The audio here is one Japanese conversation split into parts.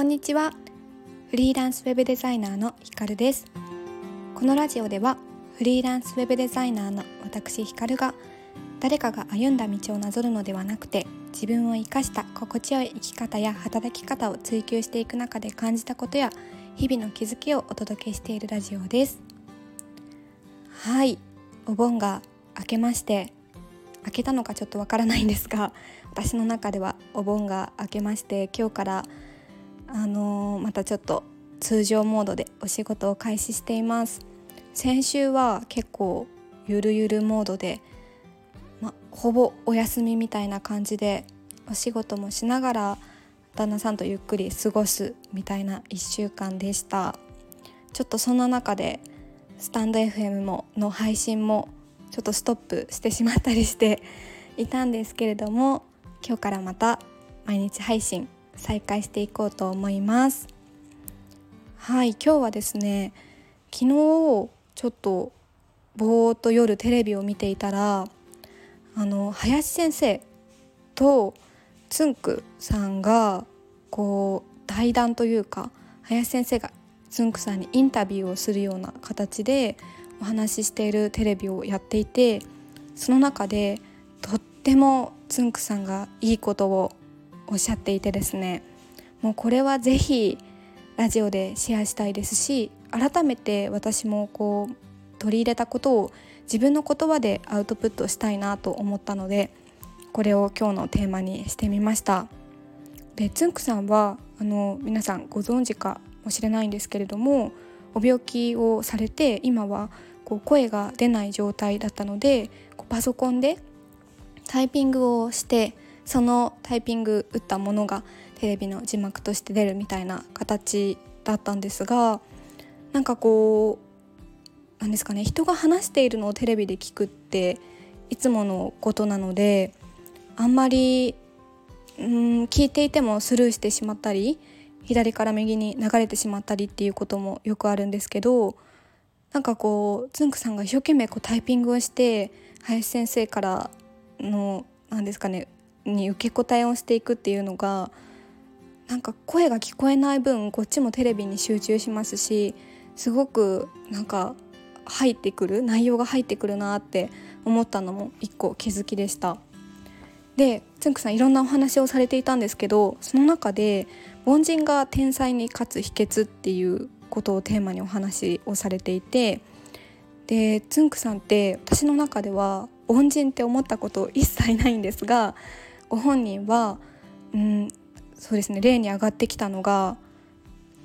こんにちは。フリーランスウェブデザイナーのひかるです。このラジオではフリーランスウェブデザイナーの私ひかるが誰かが歩んだ道をなぞるのではなくて自分を生かした心地よい生き方や働き方を追求していく中で感じたことや日々の気づきをお届けしているラジオです。はい。お盆が明けまして明けたのかちょっとわからないんですが私の中ではお盆が明けまして今日からあのー、またちょっと通常モードでお仕事を開始しています。先週は結構ゆるゆるモードで、ま、ほぼお休みみたいな感じでお仕事もしながら旦那さんとゆっくり過ごすみたいな1週間でした。ちょっとそんな中でスタンド FM もの配信もちょっとストップしてしまったりしていたんですけれども今日からまた毎日配信再開していこうと思います。はい今日はですね昨日ちょっとぼーっと夜テレビを見ていたらあの林先生とつんくさんがこう対談というか林先生がつんくさんにインタビューをするような形でお話ししているテレビをやっていてその中でとってもつんくさんがいいことをおっしゃっていてですねもうこれはぜひラジオでシェアしたいですし改めて私もこう取り入れたことを自分の言葉でアウトプットしたいなと思ったのでこれを今日のテーマにしてみました。でつんくさんはあの皆さんご存知かもしれないんですけれどもお病気をされて今はこう声が出ない状態だったのでパソコンでタイピングをしてそのタイピング打ったものがテレビの字幕として出るみたいな形だったんですがなんかこうなんですかね人が話しているのをテレビで聞くっていつものことなのであんまりん聞いていてもスルーしてしまったり左から右に流れてしまったりっていうこともよくあるんですけどなんかこうつんくさんが一生懸命こうタイピングをして林先生からの何ですかねに受け答えをしていくっていうのがなんか声が聞こえない分こっちもテレビに集中しますしすごくなんか入ってくる内容が入ってくるなって思ったのも一個気づきでした。でつんくさんいろんなお話をされていたんですけどその中で凡人が天才に勝つ秘訣っていうことをテーマにお話をされていてでつんくさんって私の中では凡人って思ったこと一切ないんですがご本人は、うん、そうですね例に上がってきたのが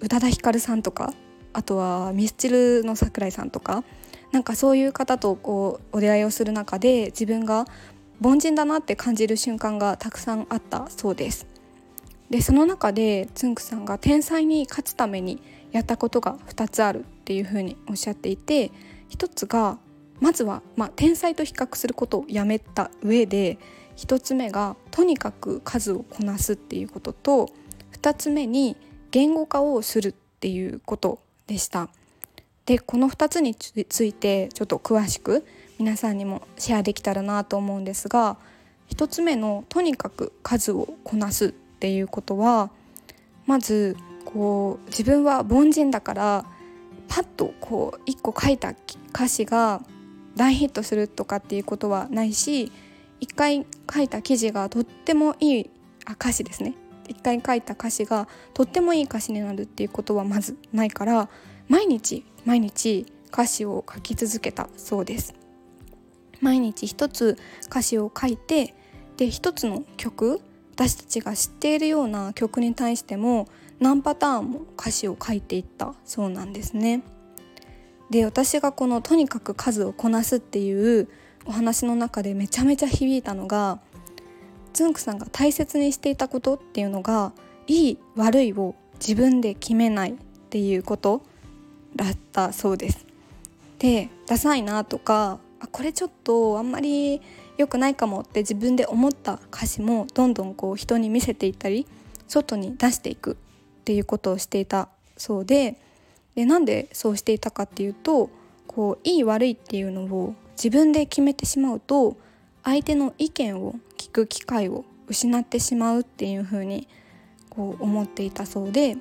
宇多田ヒカルさんとかあとはミスチルの桜井さんとかなんかそういう方とこうお出会いをする中で自分が凡人だなって感じる瞬間がたくさんあったそうです。でその中でつんくさんが天才に勝つためにやったことが2つあるっていうふうにおっしゃっていて1つがまずは、まあ、天才と比較することをやめた上で1つ目がとにかく数をこなすっていうことと2つ目に言語化をするっていうことでした。でこの2つについてちょっと詳しく皆さんにもシェアできたらなと思うんですが1つ目のとにかく数をこなすっていうことはまずこう自分は凡人だからパッとこう1個書いた歌詞が大ヒットするとかっていうことはないし一回書いた記事がとってもいいあ歌詞ですね一回書いた歌詞がとってもいい歌詞になるっていうことはまずないから毎日毎日歌詞を書き続けたそうです毎日一つ歌詞を書いてで一つの曲私たちが知っているような曲に対しても何パターンも歌詞を書いていったそうなんですね。で私がこのとにかく数をこなすっていうお話の中でめちゃめちゃ響いたのがつんくさんが大切にしていたことっていうのがいい悪いを自分で決めないっていうことだったそうです。でダサいなとかあこれちょっとあんまり良くないかもって自分で思った歌詞もどんどんこう人に見せていったり外に出していくっていうことをしていたそうででなんでそうしていたかっていうとこういい悪いっていうのを自分で決めてしまうと相手の意見を聞く機会を失ってしまうっていうふうにこう思っていたそうで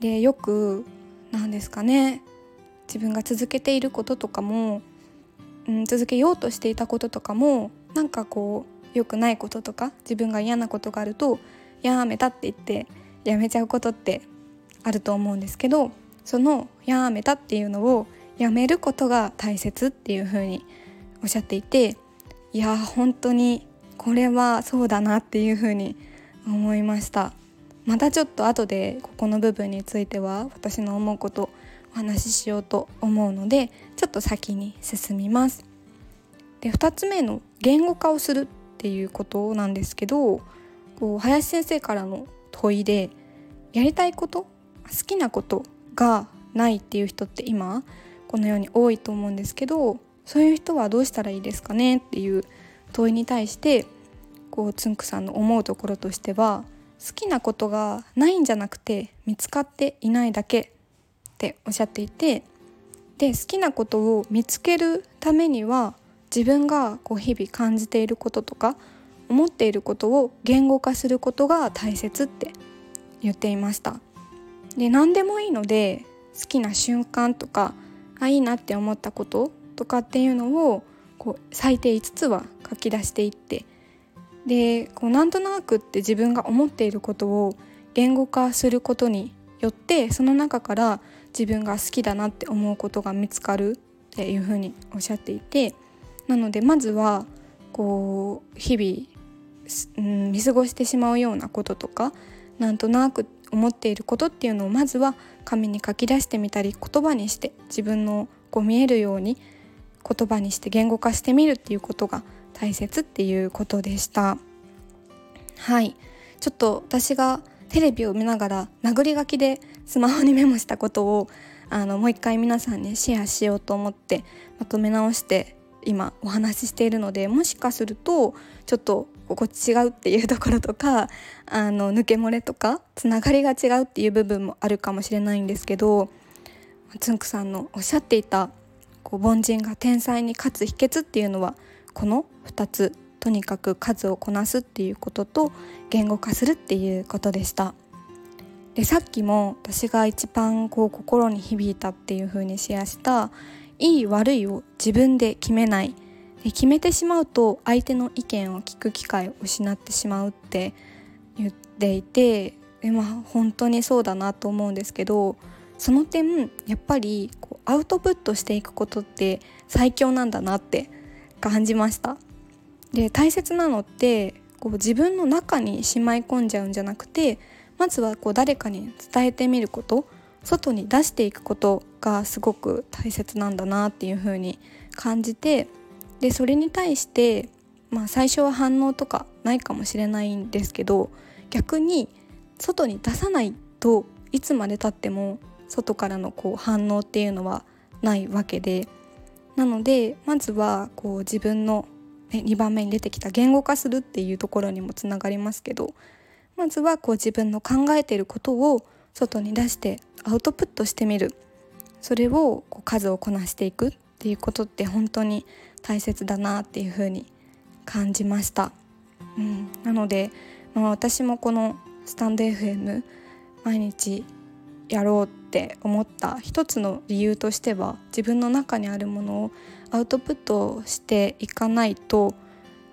でよく何ですかね自分が続けていることとかも、うん、続けようとしていたこととかもなんかこう良くないこととか自分が嫌なことがあるとやめたって言ってやめちゃうことってあると思うんですけどそのやめたっていうのをやめることが大切っていう風におっしゃっていていや本当にこれはそうだなっていう風に思いました。またちょっと後でここの部分については私の思うことお話ししようと思うのでちょっと先に進みます。で2つ目の言語化をするっていうことなんですけどこう林先生からの問いでやりたいこと好きなことがないっていう人って今このように多いと思うんですけどそういう人はどうしたらいいですかねっていう問いに対してこうつんくさんの思うところとしては好きなことがないんじゃなくて見つかっていないだけっておっしゃっていてで好きなことを見つけるためには自分がこう日々感じていることとか思っていることを言語化することが大切って言っていました。で何でもいいので好きな瞬間とかあいいなって思ったこととかっていうのをこう最低5つは書き出していってでこうなんとなくって自分が思っていることを言語化することによってその中から自分が好きだなって思うことが見つかるっていうふうにおっしゃっていてなのでまずはこう日々、うん、見過ごしてしまうようなこととかなんとなく思っていることっていうのをまずは紙に書き出してみたり言葉にして自分のこう見えるように言葉にして言語化してみるっていうことが大切っていうことでした。はい。ちょっと私がテレビを見ながら殴り書きでスマホにメモしたことをあのもう一回皆さんにシェアしようと思ってまとめ直して今お話ししているのでもしかするとちょっとここ違うっていうところとか あの抜け漏れとかつながりが違うっていう部分もあるかもしれないんですけどつんくさんのおっしゃっていたこう凡人が天才に勝つ秘訣っていうのはこの2つとにかく数をこなすっていうことと言語化するっていうことでした。でさっきも私が一番こう心に響いたっていう風にシェアしたいい悪いを自分で決めない決めてしまうと相手の意見を聞く機会を失ってしまうって言っていてで、まあ、本当にそうだなと思うんですけどその点やっぱりこうアウトプットしていくことって最強なんだなって感じました。で大切なのってこう自分の中にしまい込んじゃうんじゃなくてまずはこう誰かに伝えてみること外に出していくことがすごく大切なんだなっていう風に感じてでそれに対して、まあ、最初は反応とかないかもしれないんですけど逆に外に出さないといつまでたっても外からのこう反応っていうのはないわけでなのでまずはこう自分の、ね、2番目に出てきた言語化するっていうところにもつながりますけどまずはこう自分の考えていることを外に出してアウトプットしてみる。それをこう数をこなしていくっていうことって本当に大切だなっていうふうに感じました。うん、なので、まあ、私もこのスタンド FM 毎日やろうって思った一つの理由としては自分の中にあるものをアウトプットしていかないと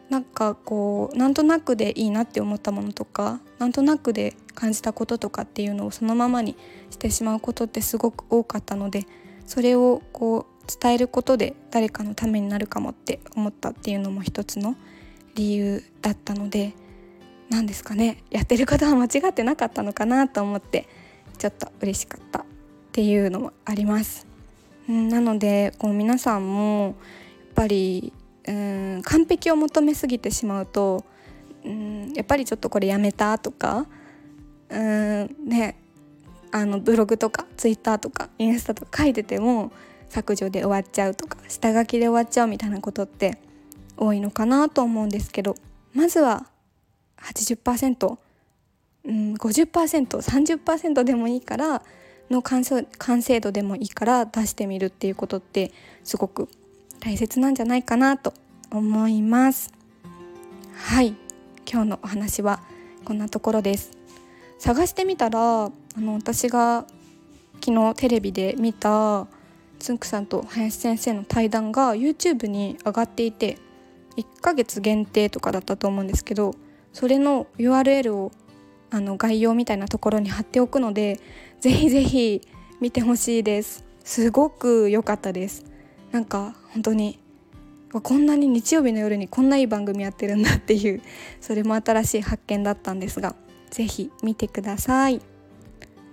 なんかこうなんとなくでいいなって思ったものとかなんとなくで感じたこととかっていうのをそのままにしてしまうことってすごく多かったのでそれをこう伝えることで誰かのためになるかもって思ったっていうのも一つの理由だったので何ですかねやってることは間違ってなかったのかなと思ってちょっと嬉しかったっていうのもあります。なのでこう皆さんもやっぱりうん完璧を求めすぎてしまうとうんやっぱりちょっとこれやめたとかうんねあのブログとかツイッターとかインスタとか書いてても削除で終わっちゃうとか下書きで終わっちゃうみたいなことって多いのかなと思うんですけどまずは80%、うん、50%30% でもいいからの完成度でもいいから出してみるっていうことってすごく大切なんじゃないかなと思います。はい。今日のお話はこんなところです。探してみたらあの私が昨日テレビで見たつんくさんと林先生の対談が YouTube に上がっていて1ヶ月限定とかだったと思うんですけどそれの URL をあの概要みたいなところに貼っておくのでぜひぜひ見てほしいです。すごく良かったです。なんか本当にこんなに日曜日の夜にこんないい番組やってるんだっていうそれも新しい発見だったんですがぜひ見てください。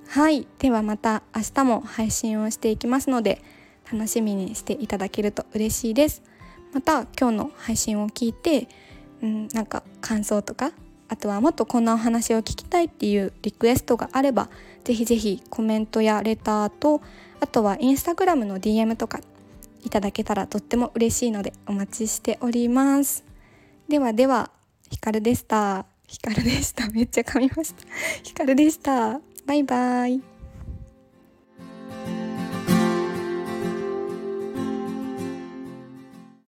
はい。ではまた明日も配信をしていきますので楽しみにしていただけると嬉しいです。また今日の配信を聞いて、うん、なんか感想とかあとはもっとこんなお話を聞きたいっていうリクエストがあればぜひぜひコメントやレターとあとはインスタグラムの DM とかいただけたらとっても嬉しいのでお待ちしております。ではではひかるでした。ひかるでした。めっちゃ噛みました。ひかるでした。バイバイ。